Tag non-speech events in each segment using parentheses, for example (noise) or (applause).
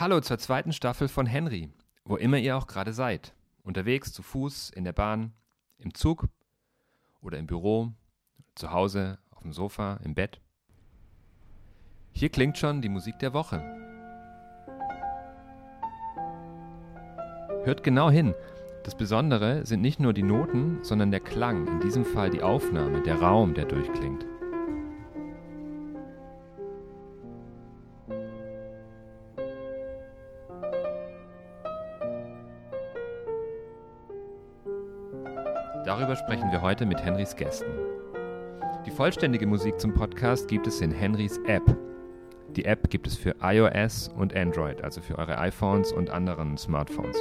Hallo zur zweiten Staffel von Henry, wo immer ihr auch gerade seid. Unterwegs, zu Fuß, in der Bahn, im Zug oder im Büro, zu Hause, auf dem Sofa, im Bett. Hier klingt schon die Musik der Woche. Hört genau hin. Das Besondere sind nicht nur die Noten, sondern der Klang, in diesem Fall die Aufnahme, der Raum, der durchklingt. Sprechen wir heute mit Henrys Gästen. Die vollständige Musik zum Podcast gibt es in Henrys App. Die App gibt es für iOS und Android, also für eure iPhones und anderen Smartphones.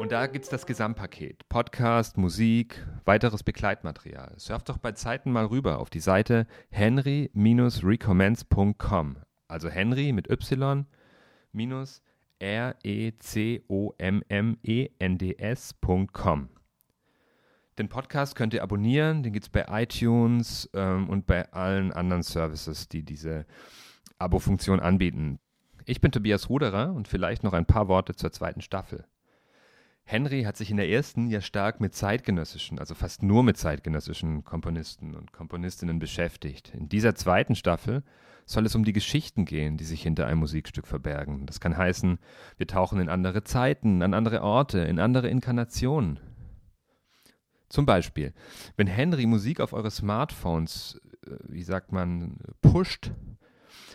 Und da gibt es das Gesamtpaket. Podcast, Musik, weiteres Begleitmaterial. Surft doch bei Zeiten mal rüber auf die Seite henry-recommends.com. Also Henry mit Y minus R-E-C-O-M-M-E-N-D-S.com. Den Podcast könnt ihr abonnieren, den gibt es bei iTunes ähm, und bei allen anderen Services, die diese Abo-Funktion anbieten. Ich bin Tobias Ruderer und vielleicht noch ein paar Worte zur zweiten Staffel. Henry hat sich in der ersten ja stark mit zeitgenössischen, also fast nur mit zeitgenössischen Komponisten und Komponistinnen beschäftigt. In dieser zweiten Staffel soll es um die Geschichten gehen, die sich hinter einem Musikstück verbergen. Das kann heißen, wir tauchen in andere Zeiten, an andere Orte, in andere Inkarnationen. Zum Beispiel, wenn Henry Musik auf eure Smartphones, äh, wie sagt man, pusht,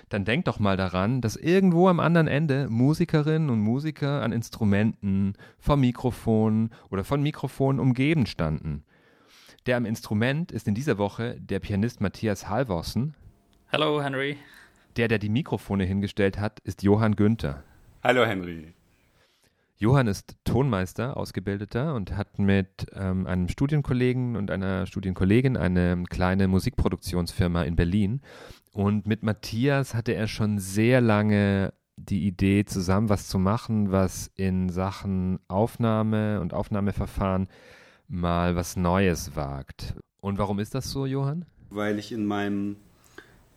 dann denkt doch mal daran, dass irgendwo am anderen Ende Musikerinnen und Musiker an Instrumenten, vom Mikrofon oder von Mikrofonen umgeben standen. Der am Instrument ist in dieser Woche der Pianist Matthias Halvorsen. Hallo, Henry. Der, der die Mikrofone hingestellt hat, ist Johann Günther. Hallo, Henry. Johann ist Tonmeister, Ausgebildeter und hat mit ähm, einem Studienkollegen und einer Studienkollegin eine kleine Musikproduktionsfirma in Berlin. Und mit Matthias hatte er schon sehr lange die Idee, zusammen was zu machen, was in Sachen Aufnahme und Aufnahmeverfahren mal was Neues wagt. Und warum ist das so, Johann? Weil ich in meinem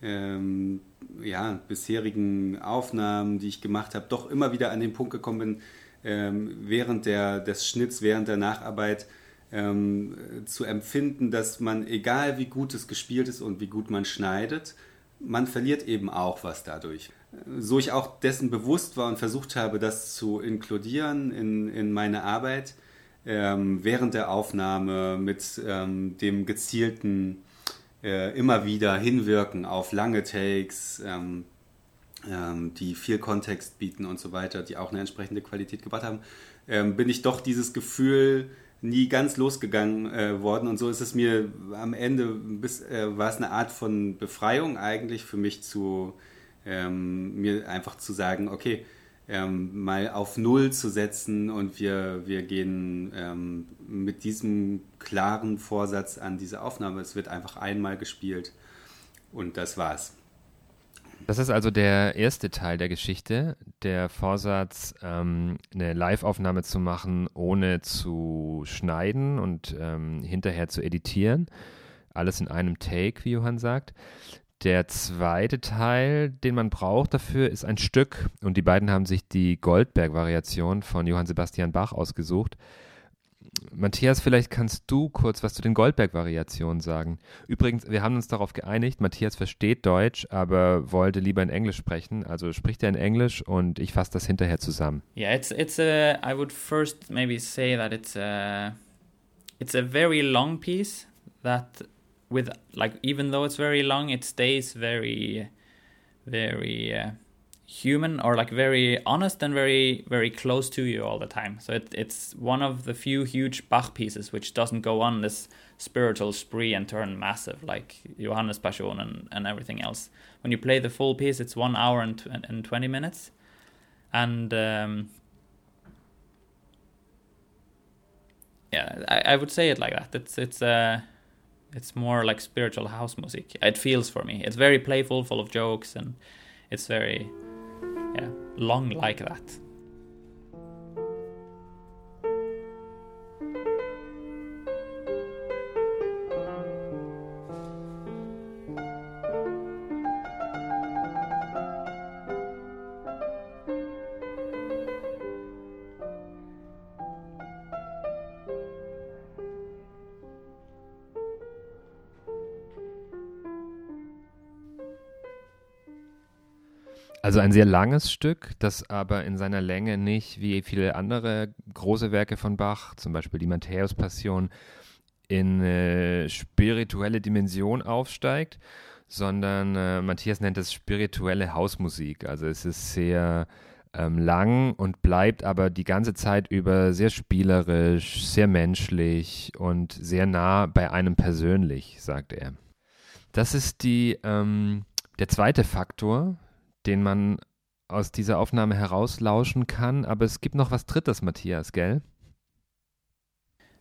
ähm, ja, bisherigen Aufnahmen, die ich gemacht habe, doch immer wieder an den Punkt gekommen bin, ähm, während der, des Schnitts, während der Nacharbeit ähm, zu empfinden, dass man, egal wie gut es gespielt ist und wie gut man schneidet, man verliert eben auch was dadurch. So ich auch dessen bewusst war und versucht habe, das zu inkludieren in, in meine Arbeit, ähm, während der Aufnahme mit ähm, dem gezielten äh, immer wieder hinwirken auf lange Takes, ähm, die viel Kontext bieten und so weiter, die auch eine entsprechende Qualität gebracht haben, ähm, bin ich doch dieses Gefühl nie ganz losgegangen äh, worden. Und so ist es mir am Ende, bis, äh, war es eine Art von Befreiung eigentlich für mich zu, ähm, mir einfach zu sagen, okay, ähm, mal auf Null zu setzen und wir, wir gehen ähm, mit diesem klaren Vorsatz an diese Aufnahme. Es wird einfach einmal gespielt und das war's. Das ist also der erste Teil der Geschichte, der Vorsatz, ähm, eine Live-Aufnahme zu machen, ohne zu schneiden und ähm, hinterher zu editieren. Alles in einem Take, wie Johann sagt. Der zweite Teil, den man braucht dafür, ist ein Stück. Und die beiden haben sich die Goldberg-Variation von Johann Sebastian Bach ausgesucht. Matthias, vielleicht kannst du kurz was zu den Goldberg-Variationen sagen. Übrigens, wir haben uns darauf geeinigt, Matthias versteht Deutsch, aber wollte lieber in Englisch sprechen. Also spricht er in Englisch und ich fasse das hinterher zusammen. Yeah, it's it's a. I would first maybe say that it's a it's a very long piece that with like even though it's very long, it stays very very. Uh, human or like very honest and very very close to you all the time. So it, it's one of the few huge Bach pieces which doesn't go on this spiritual spree and turn massive like Johannes Passion and, and everything else. When you play the full piece, it's one hour and, and 20 minutes. And um, yeah, I, I would say it like that. It's it's uh, it's more like spiritual house music. It feels for me. It's very playful, full of jokes, and it's very yeah, long like that. Also ein sehr langes Stück, das aber in seiner Länge nicht wie viele andere große Werke von Bach, zum Beispiel die Matthäus-Passion, in äh, spirituelle Dimension aufsteigt, sondern äh, Matthias nennt es spirituelle Hausmusik. Also es ist sehr ähm, lang und bleibt aber die ganze Zeit über sehr spielerisch, sehr menschlich und sehr nah bei einem persönlich, sagt er. Das ist die, ähm, der zweite Faktor, den man aus dieser Aufnahme herauslauschen kann. Aber es gibt noch was Drittes, Matthias, gell?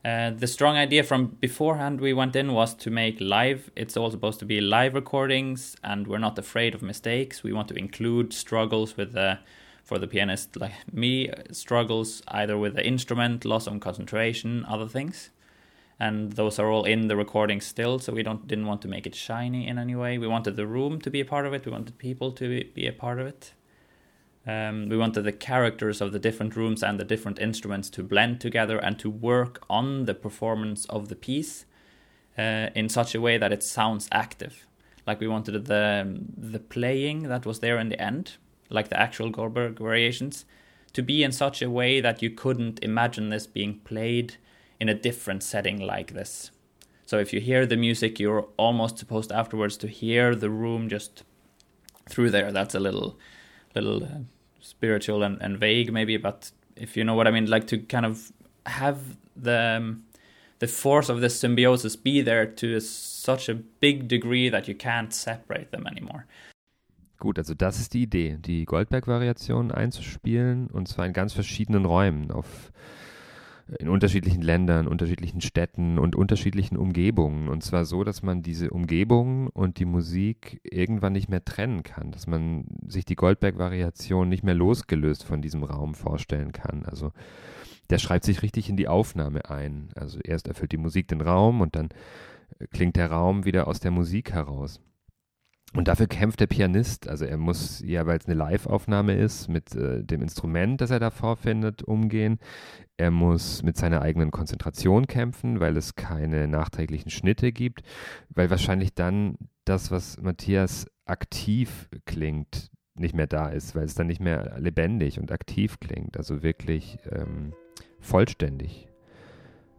Uh, the strong idea from beforehand we went in was to make live. It's all supposed to be live recordings, and we're not afraid of mistakes. We want to include struggles with the, for the pianist like me, struggles either with the instrument, loss of concentration, other things, and those are all in the recording still. So we don't didn't want to make it shiny in any way. We wanted the room to be a part of it. We wanted people to be a part of it. Um, we wanted the characters of the different rooms and the different instruments to blend together and to work on the performance of the piece uh, in such a way that it sounds active. Like we wanted the the playing that was there in the end, like the actual Goldberg variations, to be in such a way that you couldn't imagine this being played in a different setting like this. So if you hear the music, you're almost supposed afterwards to hear the room just through there. That's a little little uh, spiritual and, and vague maybe but if you know what i mean like to kind of have the um, the force of this symbiosis be there to a, such a big degree that you can't separate them anymore Gut, also das ist die Idee, die Goldberg-Variation einzuspielen und zwar in ganz verschiedenen Räumen auf in unterschiedlichen Ländern, unterschiedlichen Städten und unterschiedlichen Umgebungen. Und zwar so, dass man diese Umgebungen und die Musik irgendwann nicht mehr trennen kann, dass man sich die Goldberg-Variation nicht mehr losgelöst von diesem Raum vorstellen kann. Also der schreibt sich richtig in die Aufnahme ein. Also erst erfüllt die Musik den Raum und dann klingt der Raum wieder aus der Musik heraus. Und dafür kämpft der Pianist. Also er muss ja, weil es eine Live-Aufnahme ist, mit äh, dem Instrument, das er da vorfindet, umgehen. Er muss mit seiner eigenen Konzentration kämpfen, weil es keine nachträglichen Schnitte gibt, weil wahrscheinlich dann das, was Matthias aktiv klingt, nicht mehr da ist, weil es dann nicht mehr lebendig und aktiv klingt, also wirklich ähm, vollständig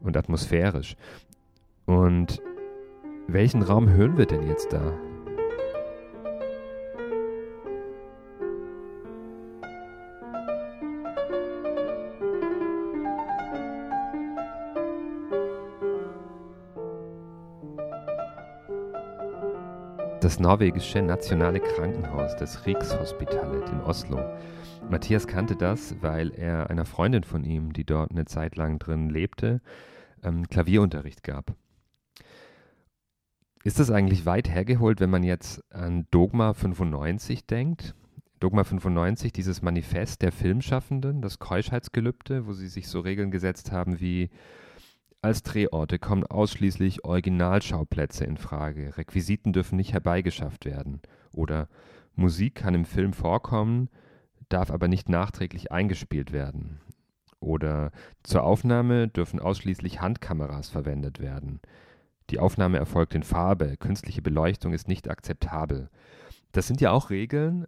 und atmosphärisch. Und welchen Raum hören wir denn jetzt da? Das norwegische nationale Krankenhaus, das Rikshospitalet in Oslo. Matthias kannte das, weil er einer Freundin von ihm, die dort eine Zeit lang drin lebte, ähm, Klavierunterricht gab. Ist das eigentlich weit hergeholt, wenn man jetzt an Dogma 95 denkt? Dogma 95, dieses Manifest der Filmschaffenden, das Keuschheitsgelübde, wo sie sich so Regeln gesetzt haben wie als Drehorte kommen ausschließlich Originalschauplätze in Frage, Requisiten dürfen nicht herbeigeschafft werden oder Musik kann im Film vorkommen, darf aber nicht nachträglich eingespielt werden oder zur Aufnahme dürfen ausschließlich Handkameras verwendet werden. Die Aufnahme erfolgt in Farbe, künstliche Beleuchtung ist nicht akzeptabel. Das sind ja auch Regeln,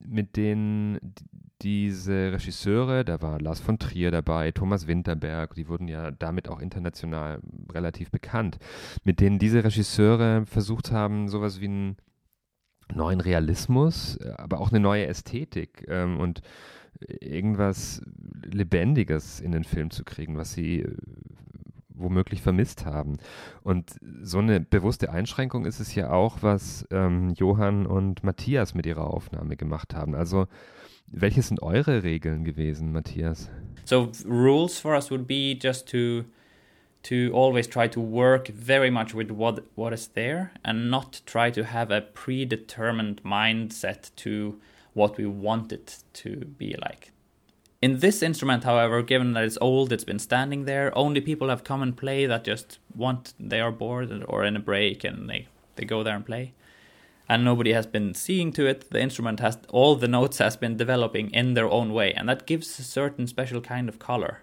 mit denen diese Regisseure, da war Lars von Trier dabei, Thomas Winterberg, die wurden ja damit auch international relativ bekannt, mit denen diese Regisseure versucht haben, sowas wie einen neuen Realismus, aber auch eine neue Ästhetik ähm, und irgendwas Lebendiges in den Film zu kriegen, was sie womöglich vermisst haben. Und so eine bewusste Einschränkung ist es ja auch, was ähm, Johann und Matthias mit ihrer Aufnahme gemacht haben. Also welche sind eure Regeln gewesen, Matthias? So rules for us would be just to to always try to work very much with what what is there and not try to have a predetermined mindset to what we want it to be like. In this instrument, however, given that it's old, it's been standing there, only people have come and play that just want they are bored or in a break and they, they go there and play. And nobody has been seeing to it. The instrument has all the notes has been developing in their own way. And that gives a certain special kind of color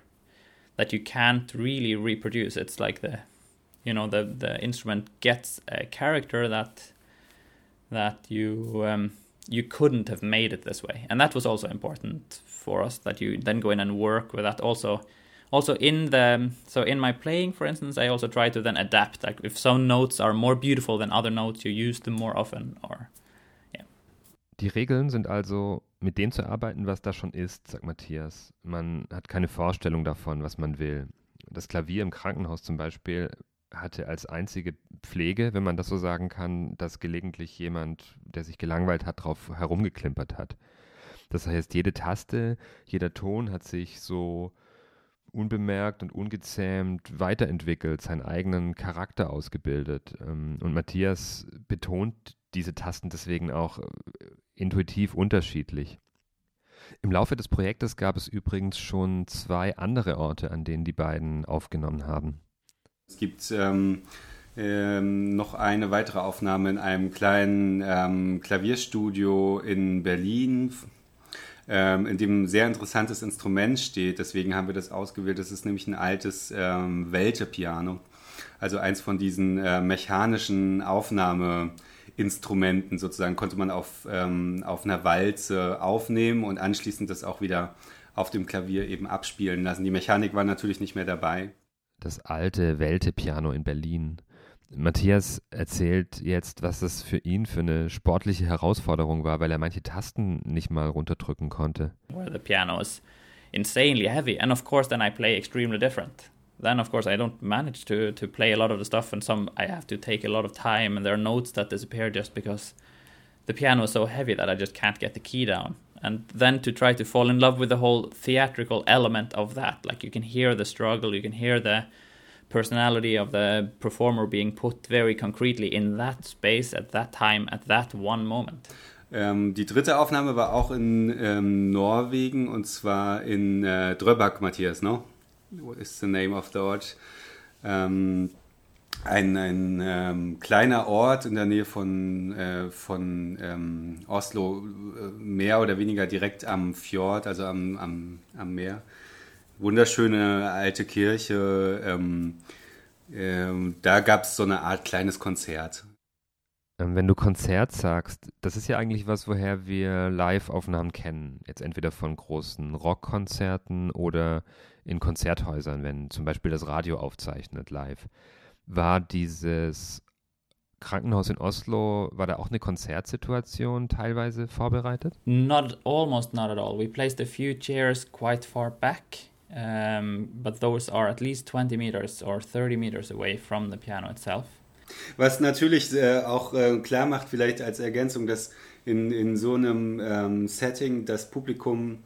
that you can't really reproduce. It's like the you know the the instrument gets a character that that you um, you couldn't have made it this way. And that was also important for us that you then go in and work with that also. Also in the so in my playing for instance i also try to then adapt. Like if some notes are more beautiful than other notes you use them more often or yeah. Die regeln sind also mit dem zu arbeiten was da schon ist sagt matthias. Man hat keine vorstellung davon was man will. Das klavier im krankenhaus zum beispiel hatte als einzige Pflege, wenn man das so sagen kann, dass gelegentlich jemand, der sich gelangweilt hat, drauf herumgeklimpert hat. Das heißt, jede Taste, jeder Ton hat sich so unbemerkt und ungezähmt weiterentwickelt, seinen eigenen Charakter ausgebildet. Ähm, und Matthias betont diese Tasten deswegen auch äh, intuitiv unterschiedlich. Im Laufe des Projektes gab es übrigens schon zwei andere Orte, an denen die beiden aufgenommen haben. Es gibt ähm, ähm, noch eine weitere Aufnahme in einem kleinen ähm, Klavierstudio in Berlin, ähm, in dem ein sehr interessantes Instrument steht. Deswegen haben wir das ausgewählt. Das ist nämlich ein altes ähm, Welte-Piano. Also eins von diesen äh, mechanischen Aufnahmeinstrumenten sozusagen konnte man auf, ähm, auf einer Walze aufnehmen und anschließend das auch wieder auf dem Klavier eben abspielen lassen. Die Mechanik war natürlich nicht mehr dabei das alte Welte-Piano in Berlin. Matthias erzählt jetzt, was das für ihn für eine sportliche Herausforderung war, weil er manche Tasten nicht mal runterdrücken konnte. Where the piano is insanely heavy and of course then I play extremely different. Then of course I don't manage to to play a lot of the stuff and some I have to take a lot of time and there are notes that disappear just because the piano is so heavy that I just can't get the key down. And then to try to fall in love with the whole theatrical element of that like you can hear the struggle you can hear the personality of the performer being put very concretely in that space at that time at that one moment ähm, die dritte Aufnahme war auch in ähm, Norwegen und zwar in äh, Drøbak, Matthias, no? What is the name of the ort? Ähm, ein, ein ähm, kleiner Ort in der Nähe von, äh, von ähm, Oslo, äh, mehr oder weniger direkt am Fjord, also am, am, am Meer. Wunderschöne alte Kirche. Ähm, ähm da gab es so eine Art kleines Konzert. Ähm, wenn du Konzert sagst, das ist ja eigentlich was, woher wir Live-Aufnahmen kennen. Jetzt entweder von großen Rockkonzerten oder in Konzerthäusern, wenn zum Beispiel das Radio aufzeichnet live. War dieses Krankenhaus in Oslo, war da auch eine Konzertsituation teilweise vorbereitet? Not almost not at all. We placed a few chairs quite far back, um, but those are at least 20 meters or 30 meters away from the piano itself. Was natürlich äh, auch äh, klar macht, vielleicht als Ergänzung, dass in, in so einem ähm, Setting das Publikum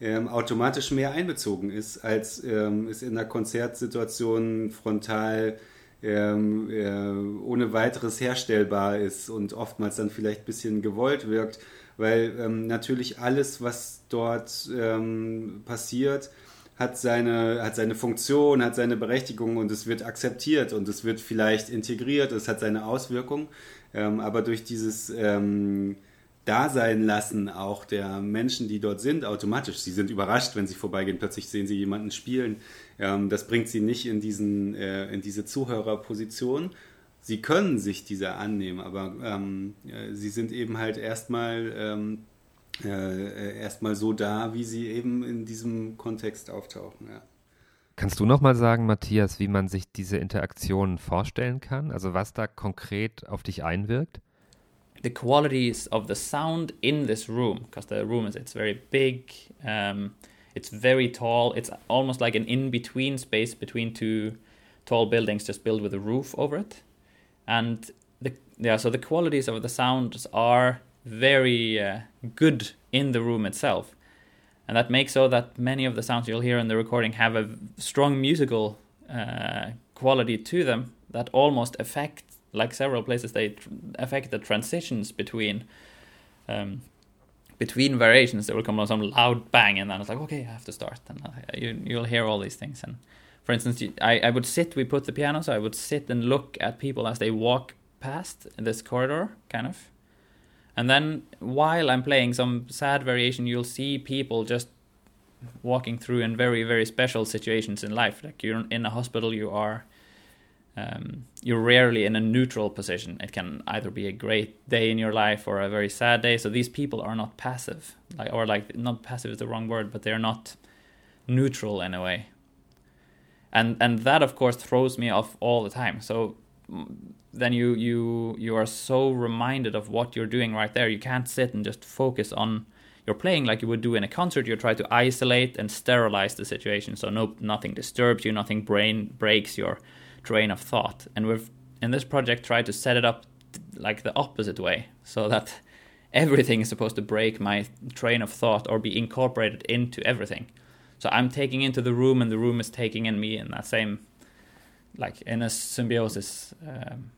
ähm, automatisch mehr einbezogen ist, als ähm, es in einer Konzertsituation frontal ähm, äh, ohne weiteres herstellbar ist und oftmals dann vielleicht ein bisschen gewollt wirkt, weil ähm, natürlich alles, was dort ähm, passiert, hat seine, hat seine Funktion, hat seine Berechtigung und es wird akzeptiert und es wird vielleicht integriert, es hat seine Auswirkungen, ähm, aber durch dieses ähm, Dasein lassen auch der Menschen, die dort sind, automatisch. Sie sind überrascht, wenn sie vorbeigehen, plötzlich sehen sie jemanden spielen. Ähm, das bringt sie nicht in, diesen, äh, in diese Zuhörerposition. Sie können sich dieser annehmen, aber ähm, äh, sie sind eben halt erstmal ähm, äh, erstmal so da, wie sie eben in diesem Kontext auftauchen. Ja. Kannst du noch mal sagen, Matthias, wie man sich diese Interaktionen vorstellen kann? Also was da konkret auf dich einwirkt? The qualities of the sound in this room because the room is it's very big um, it's very tall it's almost like an in-between space between two tall buildings just built with a roof over it. And the yeah so the qualities of the sounds are very uh, good in the room itself. And that makes so that many of the sounds you'll hear in the recording have a strong musical uh, quality to them that almost affect like several places, they tr- affect the transitions between um, between variations. There will come some loud bang, and then it's like, okay, I have to start, and uh, you you'll hear all these things. And for instance, I I would sit. We put the piano, so I would sit and look at people as they walk past this corridor, kind of. And then while I'm playing some sad variation, you'll see people just walking through in very very special situations in life. Like you're in a hospital, you are um, you're rarely in a neutral position. It can either be a great day in your life or a very sad day. So these people are not passive, like or like not passive is the wrong word, but they're not neutral in a way. And and that of course throws me off all the time. So mm, then you you you are so reminded of what you're doing right there. You can't sit and just focus on you're playing like you would do in a concert. You try to isolate and sterilize the situation so no nothing disturbs you, nothing brain breaks your train of thought. And we've in this project tried to set it up like the opposite way, so that (laughs) everything is supposed to break my train of thought or be incorporated into everything. So I'm taking into the room, and the room is taking in me in that same, like in a symbiosis. Um,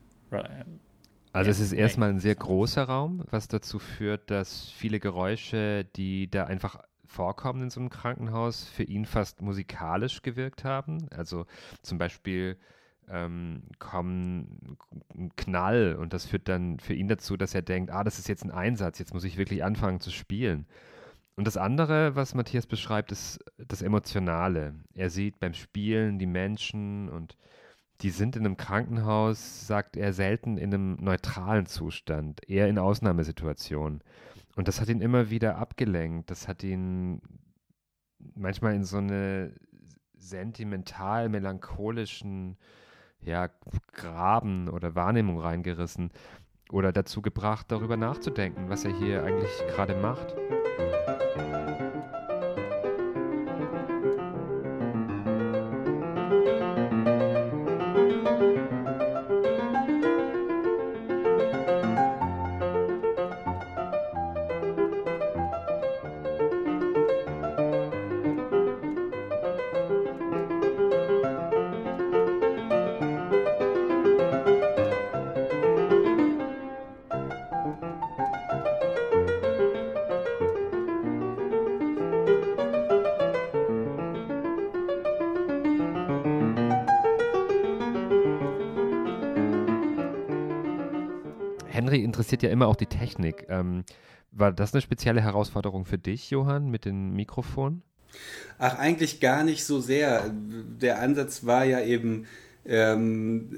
also es ist erstmal ein sehr großer Raum, was dazu führt, dass viele Geräusche, die da einfach vorkommen in so einem Krankenhaus, für ihn fast musikalisch gewirkt haben. Also zum Beispiel ähm, kommen ein Knall und das führt dann für ihn dazu, dass er denkt, ah, das ist jetzt ein Einsatz, jetzt muss ich wirklich anfangen zu spielen. Und das andere, was Matthias beschreibt, ist das Emotionale. Er sieht beim Spielen die Menschen und die sind in einem Krankenhaus, sagt er, selten in einem neutralen Zustand, eher in Ausnahmesituationen. Und das hat ihn immer wieder abgelenkt. Das hat ihn manchmal in so eine sentimental melancholischen ja, Graben oder Wahrnehmung reingerissen oder dazu gebracht, darüber nachzudenken, was er hier eigentlich gerade macht. Henry interessiert ja immer auch die Technik. Ähm, war das eine spezielle Herausforderung für dich, Johann, mit dem Mikrofon? Ach, eigentlich gar nicht so sehr. Der Ansatz war ja eben ähm,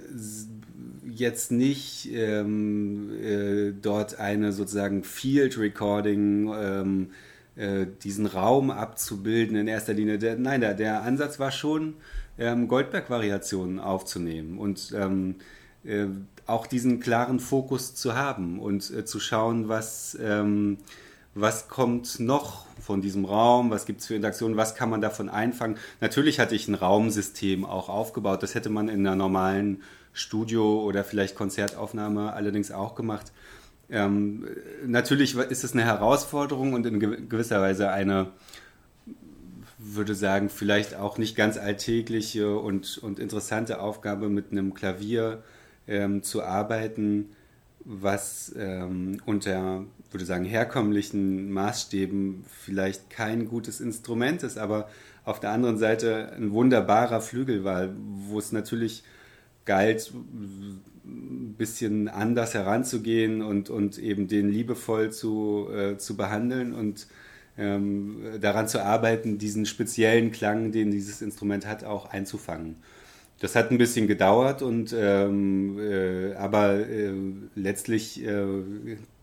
jetzt nicht ähm, äh, dort eine sozusagen Field Recording, ähm, äh, diesen Raum abzubilden in erster Linie. Der, nein, der, der Ansatz war schon, ähm, Goldberg-Variationen aufzunehmen und ähm, äh, auch diesen klaren Fokus zu haben und äh, zu schauen, was, ähm, was kommt noch von diesem Raum, was gibt es für Interaktionen, was kann man davon einfangen. Natürlich hatte ich ein Raumsystem auch aufgebaut, das hätte man in einer normalen Studio- oder vielleicht Konzertaufnahme allerdings auch gemacht. Ähm, natürlich ist es eine Herausforderung und in gewisser Weise eine, würde sagen, vielleicht auch nicht ganz alltägliche und, und interessante Aufgabe mit einem Klavier ähm, zu arbeiten, was ähm, unter, würde sagen, herkömmlichen Maßstäben vielleicht kein gutes Instrument ist, aber auf der anderen Seite ein wunderbarer Flügel war, wo es natürlich galt, ein bisschen anders heranzugehen und, und eben den liebevoll zu, äh, zu behandeln und ähm, daran zu arbeiten, diesen speziellen Klang, den dieses Instrument hat, auch einzufangen. Das hat ein bisschen gedauert und ähm, äh, aber äh, letztlich äh,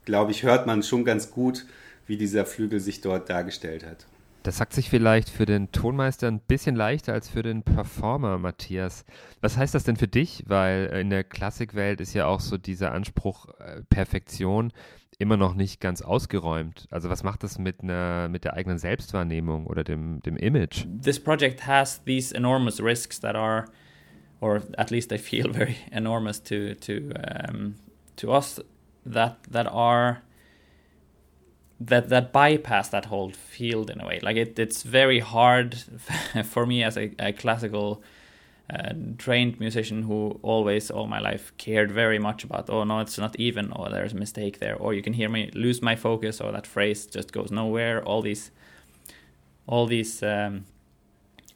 glaube ich hört man schon ganz gut, wie dieser Flügel sich dort dargestellt hat. Das sagt sich vielleicht für den Tonmeister ein bisschen leichter als für den Performer, Matthias. Was heißt das denn für dich? Weil in der Klassikwelt ist ja auch so dieser Anspruch äh, Perfektion immer noch nicht ganz ausgeräumt. Also was macht das mit einer mit der eigenen Selbstwahrnehmung oder dem dem Image? This project has these enormous risks that are or at least they feel (laughs) very enormous to to um, to us that that are that that bypass that whole field in a way. Like it, it's very hard (laughs) for me as a, a classical uh, trained musician who always all my life cared very much about. Oh no, it's not even. Or there's a mistake there. Or you can hear me lose my focus. Or that phrase just goes nowhere. All these, all these. Um,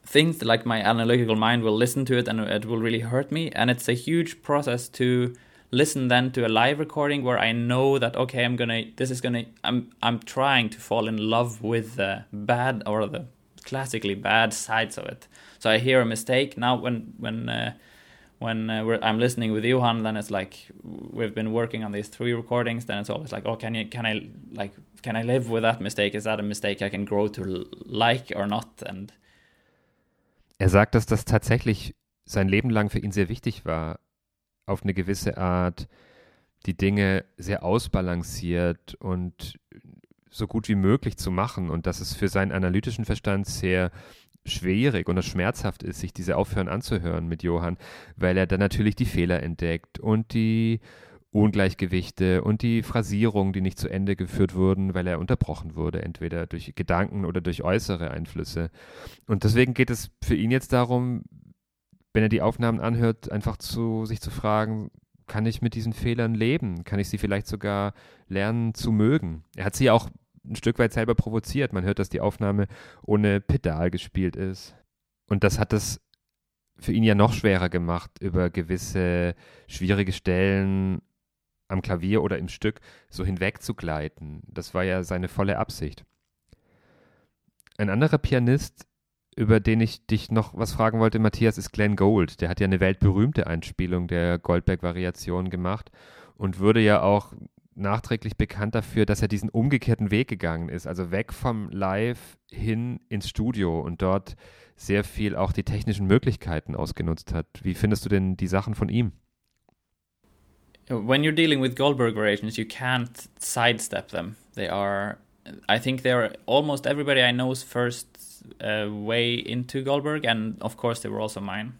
things like my analytical mind will listen to it and it will really hurt me and it's a huge process to listen then to a live recording where i know that okay i'm gonna this is gonna i'm i'm trying to fall in love with the bad or the classically bad sides of it so i hear a mistake now when when uh, when uh, I'm listening with Johan, then it's like we've been working on these three recordings. Then it's always like, oh, can you, can I, like, can I live with that mistake? Is that a mistake I can grow to like or not? And er sagt, dass das tatsächlich sein Leben lang für ihn sehr wichtig war, auf eine gewisse Art die Dinge sehr ausbalanciert und so gut wie möglich zu machen und dass es für seinen analytischen Verstand sehr schwierig und schmerzhaft ist, sich diese Aufhören anzuhören mit Johann, weil er dann natürlich die Fehler entdeckt und die Ungleichgewichte und die Phrasierungen, die nicht zu Ende geführt wurden, weil er unterbrochen wurde, entweder durch Gedanken oder durch äußere Einflüsse. Und deswegen geht es für ihn jetzt darum, wenn er die Aufnahmen anhört, einfach zu sich zu fragen, kann ich mit diesen Fehlern leben? Kann ich sie vielleicht sogar lernen zu mögen? Er hat sie auch ein Stück weit selber provoziert. Man hört, dass die Aufnahme ohne Pedal gespielt ist. Und das hat es für ihn ja noch schwerer gemacht, über gewisse schwierige Stellen am Klavier oder im Stück so hinwegzugleiten. Das war ja seine volle Absicht. Ein anderer Pianist, über den ich dich noch was fragen wollte, Matthias, ist Glenn Gould. Der hat ja eine weltberühmte Einspielung der Goldberg-Variation gemacht und würde ja auch nachträglich bekannt dafür, dass er diesen umgekehrten Weg gegangen ist, also weg vom Live hin ins Studio und dort sehr viel auch die technischen Möglichkeiten ausgenutzt hat. Wie findest du denn die Sachen von ihm? When you're dealing with Goldberg variations, you can't sidestep them. They are, I think, they are almost everybody I know's first uh, way into Goldberg, and of course, they were also mine.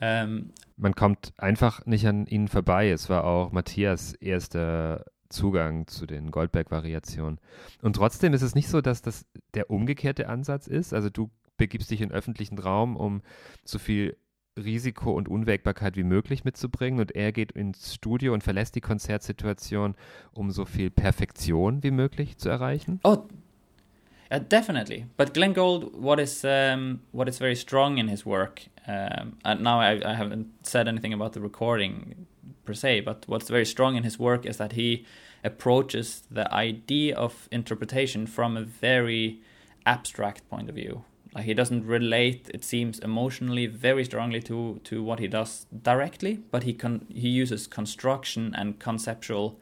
Um, man kommt einfach nicht an ihnen vorbei. Es war auch Matthias erster Zugang zu den Goldberg-Variationen. Und trotzdem ist es nicht so, dass das der umgekehrte Ansatz ist. Also du begibst dich in öffentlichen Raum, um so viel Risiko und Unwägbarkeit wie möglich mitzubringen und er geht ins Studio und verlässt die Konzertsituation, um so viel Perfektion wie möglich zu erreichen? Oh, uh, definitely. But Glenn Gould, what is um, what is very strong in his work Um, and now I, I haven't said anything about the recording per se, but what's very strong in his work is that he approaches the idea of interpretation from a very abstract point of view. Like he doesn't relate, it seems, emotionally very strongly to to what he does directly, but he he uses construction and conceptual,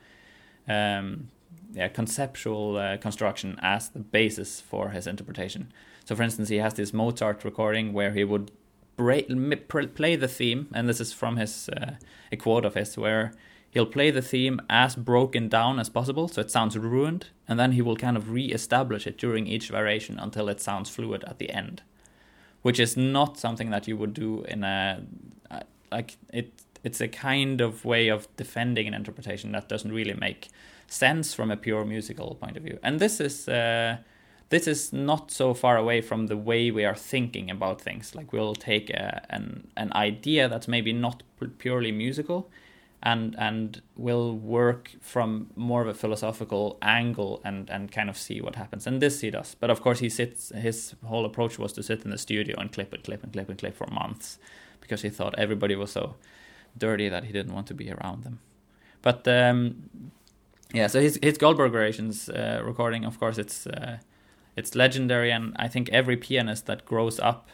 um, yeah, conceptual uh, construction as the basis for his interpretation. So, for instance, he has this Mozart recording where he would play the theme, and this is from his uh, a quote of his where he'll play the theme as broken down as possible, so it sounds ruined, and then he will kind of re-establish it during each variation until it sounds fluid at the end, which is not something that you would do in a like it. It's a kind of way of defending an interpretation that doesn't really make sense from a pure musical point of view, and this is. Uh, this is not so far away from the way we are thinking about things. Like we'll take a, an an idea that's maybe not purely musical, and and will work from more of a philosophical angle and and kind of see what happens. And this he does. But of course, he sits. His whole approach was to sit in the studio and clip and clip and clip and clip for months, because he thought everybody was so dirty that he didn't want to be around them. But um, yeah, so his his Goldberg variations uh, recording, of course, it's. Uh, it's legendary, and I think every pianist that grows up,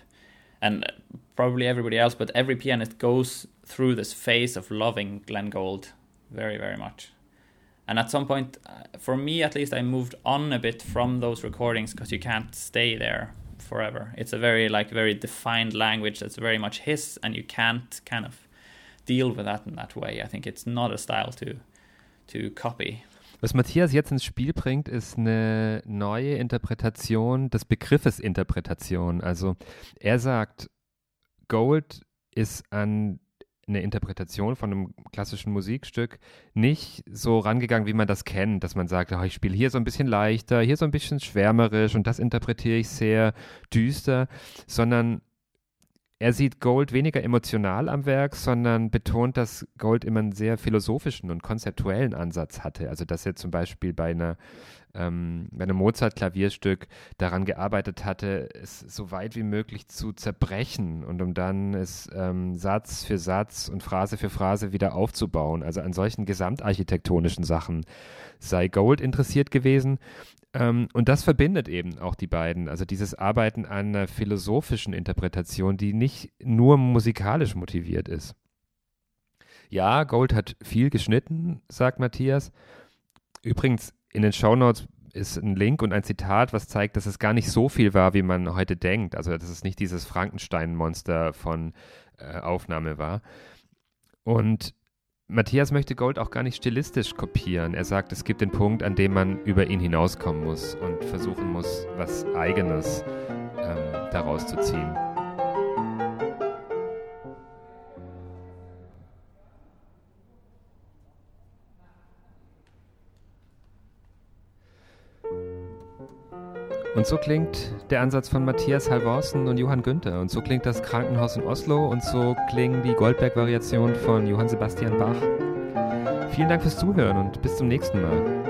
and probably everybody else, but every pianist goes through this phase of loving Glenn Gould very, very much. And at some point, uh, for me at least, I moved on a bit from those recordings because you can't stay there forever. It's a very like very defined language that's very much his, and you can't kind of deal with that in that way. I think it's not a style to to copy. Was Matthias jetzt ins Spiel bringt, ist eine neue Interpretation des Begriffes Interpretation. Also er sagt, Gold ist an eine Interpretation von einem klassischen Musikstück nicht so rangegangen, wie man das kennt, dass man sagt, oh, ich spiele hier so ein bisschen leichter, hier so ein bisschen schwärmerisch und das interpretiere ich sehr düster, sondern er sieht Gold weniger emotional am Werk, sondern betont, dass Gold immer einen sehr philosophischen und konzeptuellen Ansatz hatte. Also dass er zum Beispiel bei einer ähm, bei einem Mozart-Klavierstück daran gearbeitet hatte, es so weit wie möglich zu zerbrechen und um dann es ähm, Satz für Satz und Phrase für Phrase wieder aufzubauen. Also an solchen gesamtarchitektonischen Sachen sei Gold interessiert gewesen ähm, und das verbindet eben auch die beiden. Also dieses Arbeiten an einer philosophischen Interpretation, die nicht nur musikalisch motiviert ist. Ja, Gold hat viel geschnitten, sagt Matthias. Übrigens, in den Shownotes ist ein Link und ein Zitat, was zeigt, dass es gar nicht so viel war, wie man heute denkt. Also, dass es nicht dieses Frankenstein-Monster von äh, Aufnahme war. Und Matthias möchte Gold auch gar nicht stilistisch kopieren. Er sagt, es gibt den Punkt, an dem man über ihn hinauskommen muss und versuchen muss, was Eigenes ähm, daraus zu ziehen. Und so klingt der Ansatz von Matthias Halvorsen und Johann Günther. Und so klingt das Krankenhaus in Oslo. Und so klingen die Goldberg-Variationen von Johann Sebastian Bach. Vielen Dank fürs Zuhören und bis zum nächsten Mal.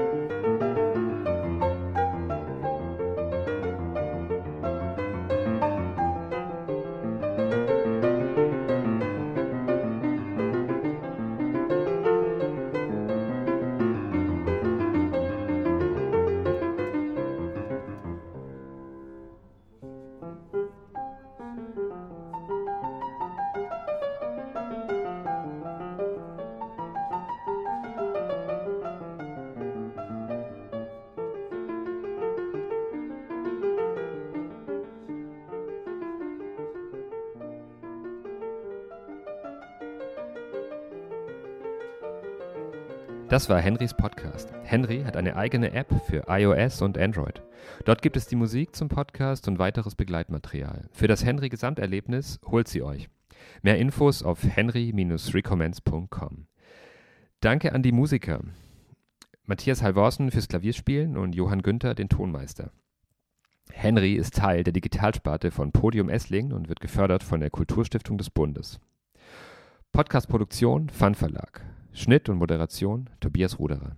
Das war Henrys Podcast. Henry hat eine eigene App für iOS und Android. Dort gibt es die Musik zum Podcast und weiteres Begleitmaterial. Für das Henry Gesamterlebnis holt sie euch. Mehr Infos auf henry-recommends.com. Danke an die Musiker. Matthias Halvorsen fürs Klavierspielen und Johann Günther den Tonmeister. Henry ist Teil der Digitalsparte von Podium Esslingen und wird gefördert von der Kulturstiftung des Bundes. Podcastproduktion Fun Verlag. Schnitt und Moderation Tobias Ruderer.